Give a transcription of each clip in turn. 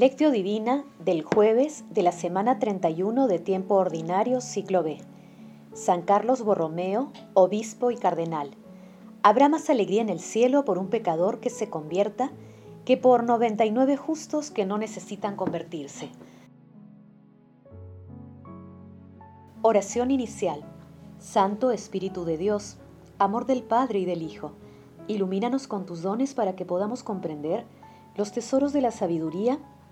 Lectio Divina del jueves de la semana 31 de tiempo ordinario, ciclo B. San Carlos Borromeo, obispo y cardenal. Habrá más alegría en el cielo por un pecador que se convierta que por 99 justos que no necesitan convertirse. Oración inicial. Santo Espíritu de Dios, amor del Padre y del Hijo, ilumínanos con tus dones para que podamos comprender los tesoros de la sabiduría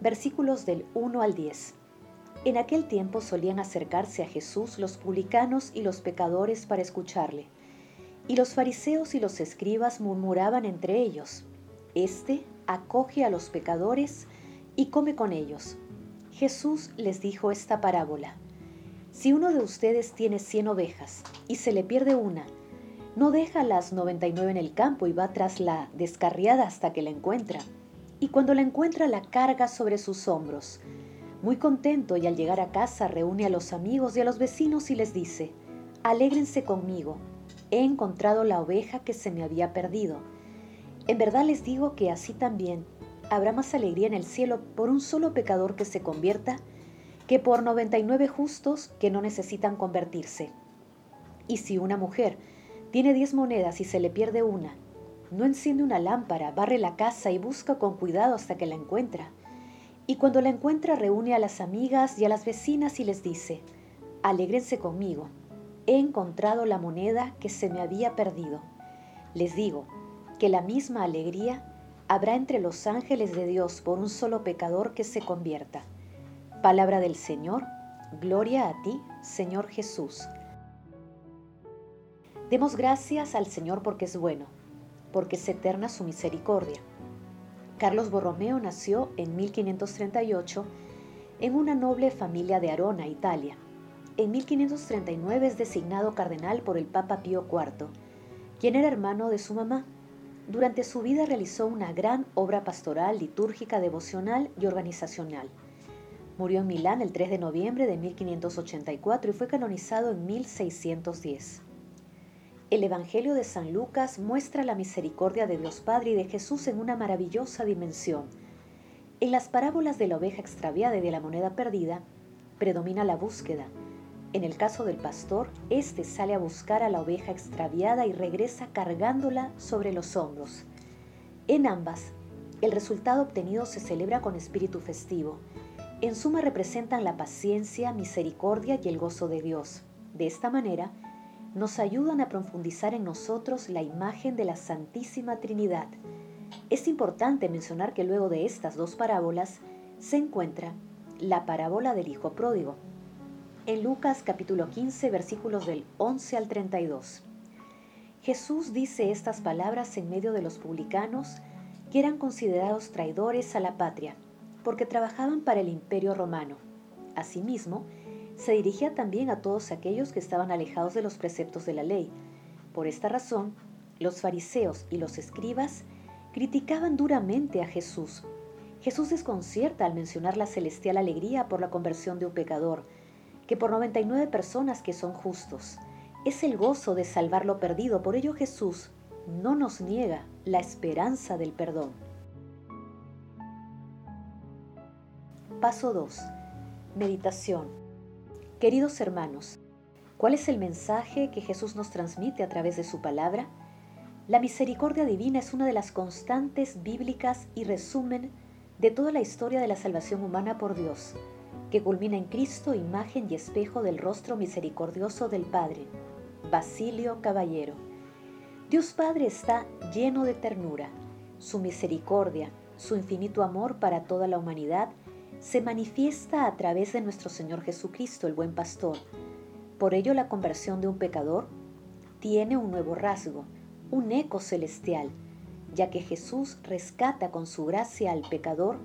versículos del 1 al 10. En aquel tiempo solían acercarse a Jesús los publicanos y los pecadores para escucharle. Y los fariseos y los escribas murmuraban entre ellos, Este acoge a los pecadores y come con ellos. Jesús les dijo esta parábola. Si uno de ustedes tiene cien ovejas y se le pierde una, no deja las noventa y nueve en el campo y va tras la descarriada hasta que la encuentra y cuando la encuentra la carga sobre sus hombros. Muy contento y al llegar a casa reúne a los amigos y a los vecinos y les dice, Alégrense conmigo, he encontrado la oveja que se me había perdido. En verdad les digo que así también habrá más alegría en el cielo por un solo pecador que se convierta que por 99 justos que no necesitan convertirse. Y si una mujer tiene 10 monedas y se le pierde una, no enciende una lámpara, barre la casa y busca con cuidado hasta que la encuentra. Y cuando la encuentra reúne a las amigas y a las vecinas y les dice, alégrense conmigo, he encontrado la moneda que se me había perdido. Les digo que la misma alegría habrá entre los ángeles de Dios por un solo pecador que se convierta. Palabra del Señor, gloria a ti, Señor Jesús. Demos gracias al Señor porque es bueno porque es eterna su misericordia. Carlos Borromeo nació en 1538 en una noble familia de Arona, Italia. En 1539 es designado cardenal por el Papa Pío IV, quien era hermano de su mamá. Durante su vida realizó una gran obra pastoral, litúrgica, devocional y organizacional. Murió en Milán el 3 de noviembre de 1584 y fue canonizado en 1610. El Evangelio de San Lucas muestra la misericordia de Dios Padre y de Jesús en una maravillosa dimensión. En las parábolas de la oveja extraviada y de la moneda perdida, predomina la búsqueda. En el caso del pastor, éste sale a buscar a la oveja extraviada y regresa cargándola sobre los hombros. En ambas, el resultado obtenido se celebra con espíritu festivo. En suma representan la paciencia, misericordia y el gozo de Dios. De esta manera, nos ayudan a profundizar en nosotros la imagen de la Santísima Trinidad. Es importante mencionar que luego de estas dos parábolas se encuentra la parábola del Hijo Pródigo. En Lucas capítulo 15 versículos del 11 al 32. Jesús dice estas palabras en medio de los publicanos que eran considerados traidores a la patria, porque trabajaban para el imperio romano. Asimismo, se dirigía también a todos aquellos que estaban alejados de los preceptos de la ley. Por esta razón, los fariseos y los escribas criticaban duramente a Jesús. Jesús desconcierta al mencionar la celestial alegría por la conversión de un pecador, que por 99 personas que son justos. Es el gozo de salvar lo perdido, por ello Jesús no nos niega la esperanza del perdón. Paso 2. Meditación. Queridos hermanos, ¿cuál es el mensaje que Jesús nos transmite a través de su palabra? La misericordia divina es una de las constantes bíblicas y resumen de toda la historia de la salvación humana por Dios, que culmina en Cristo, imagen y espejo del rostro misericordioso del Padre. Basilio Caballero. Dios Padre está lleno de ternura. Su misericordia, su infinito amor para toda la humanidad se manifiesta a través de nuestro Señor Jesucristo, el buen pastor. Por ello la conversión de un pecador tiene un nuevo rasgo, un eco celestial, ya que Jesús rescata con su gracia al pecador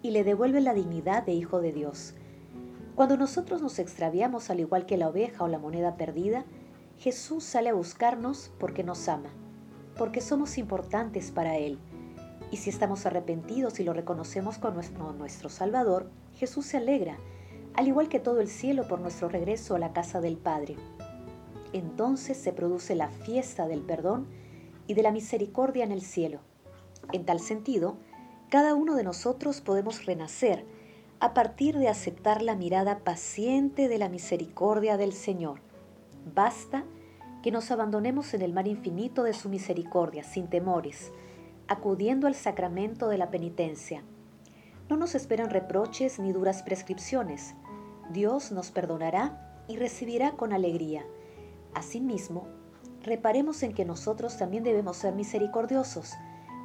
y le devuelve la dignidad de hijo de Dios. Cuando nosotros nos extraviamos al igual que la oveja o la moneda perdida, Jesús sale a buscarnos porque nos ama, porque somos importantes para Él. Y si estamos arrepentidos y lo reconocemos como nuestro Salvador, Jesús se alegra, al igual que todo el cielo por nuestro regreso a la casa del Padre. Entonces se produce la fiesta del perdón y de la misericordia en el cielo. En tal sentido, cada uno de nosotros podemos renacer a partir de aceptar la mirada paciente de la misericordia del Señor. Basta que nos abandonemos en el mar infinito de su misericordia, sin temores, acudiendo al sacramento de la penitencia. No nos esperan reproches ni duras prescripciones. Dios nos perdonará y recibirá con alegría. Asimismo, reparemos en que nosotros también debemos ser misericordiosos,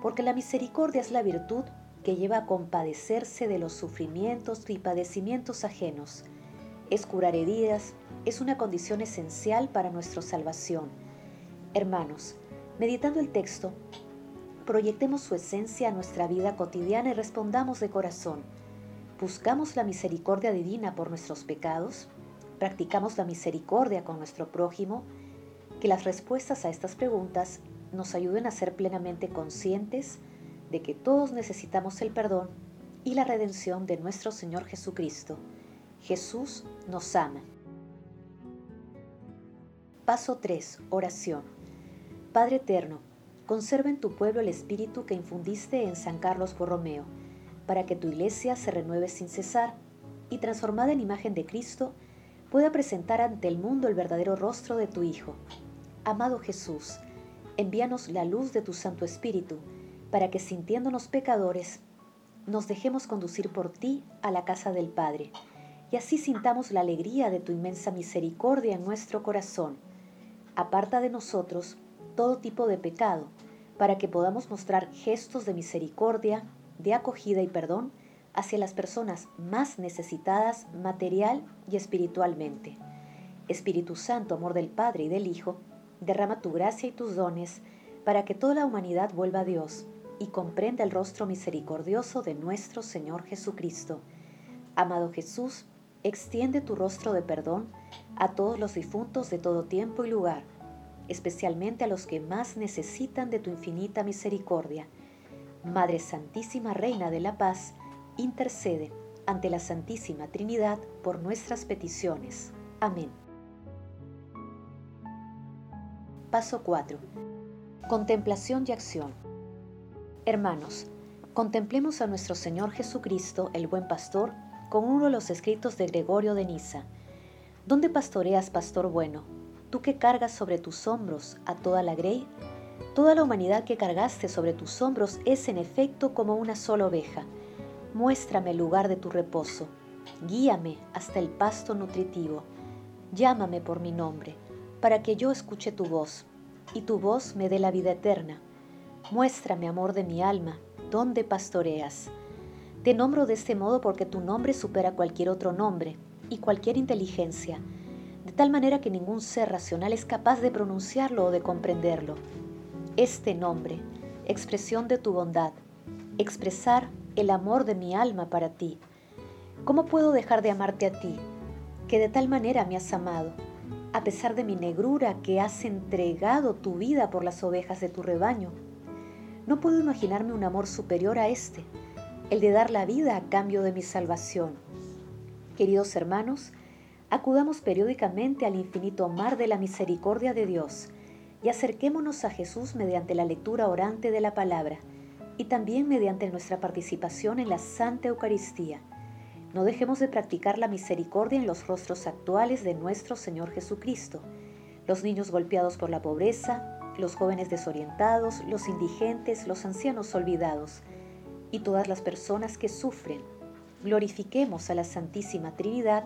porque la misericordia es la virtud que lleva a compadecerse de los sufrimientos y padecimientos ajenos. Es curar heridas, es una condición esencial para nuestra salvación. Hermanos, meditando el texto, proyectemos su esencia a nuestra vida cotidiana y respondamos de corazón. ¿Buscamos la misericordia divina por nuestros pecados? ¿Practicamos la misericordia con nuestro prójimo? Que las respuestas a estas preguntas nos ayuden a ser plenamente conscientes de que todos necesitamos el perdón y la redención de nuestro Señor Jesucristo. Jesús nos ama. Paso 3. Oración. Padre Eterno, conserva en tu pueblo el espíritu que infundiste en San Carlos Borromeo, para que tu iglesia se renueve sin cesar y transformada en imagen de Cristo, pueda presentar ante el mundo el verdadero rostro de tu Hijo. Amado Jesús, envíanos la luz de tu Santo Espíritu, para que sintiéndonos pecadores, nos dejemos conducir por ti a la casa del Padre, y así sintamos la alegría de tu inmensa misericordia en nuestro corazón. Aparta de nosotros todo tipo de pecado, para que podamos mostrar gestos de misericordia, de acogida y perdón hacia las personas más necesitadas material y espiritualmente. Espíritu Santo, amor del Padre y del Hijo, derrama tu gracia y tus dones para que toda la humanidad vuelva a Dios y comprenda el rostro misericordioso de nuestro Señor Jesucristo. Amado Jesús, extiende tu rostro de perdón a todos los difuntos de todo tiempo y lugar, especialmente a los que más necesitan de tu infinita misericordia. Madre Santísima Reina de la Paz, intercede ante la Santísima Trinidad por nuestras peticiones. Amén. Paso 4. Contemplación y acción. Hermanos, contemplemos a nuestro Señor Jesucristo, el buen pastor, con uno de los escritos de Gregorio de Niza. ¿Dónde pastoreas, pastor bueno? Tú que cargas sobre tus hombros a toda la grey, toda la humanidad que cargaste sobre tus hombros es en efecto como una sola oveja. Muéstrame el lugar de tu reposo, guíame hasta el pasto nutritivo, llámame por mi nombre, para que yo escuche tu voz, y tu voz me dé la vida eterna Muéstrame, amor de mi alma, dónde pastoreas. Te nombro de este modo porque tu nombre supera cualquier otro nombre y cualquier inteligencia, de tal manera que ningún ser racional es capaz de pronunciarlo o de comprenderlo. Este nombre, expresión de tu bondad, expresar el amor de mi alma para ti. ¿Cómo puedo dejar de amarte a ti, que de tal manera me has amado, a pesar de mi negrura que has entregado tu vida por las ovejas de tu rebaño? No puedo imaginarme un amor superior a este, el de dar la vida a cambio de mi salvación. Queridos hermanos, acudamos periódicamente al infinito mar de la misericordia de Dios y acerquémonos a Jesús mediante la lectura orante de la palabra y también mediante nuestra participación en la Santa Eucaristía. No dejemos de practicar la misericordia en los rostros actuales de nuestro Señor Jesucristo, los niños golpeados por la pobreza, los jóvenes desorientados, los indigentes, los ancianos olvidados y todas las personas que sufren. Glorifiquemos a la Santísima Trinidad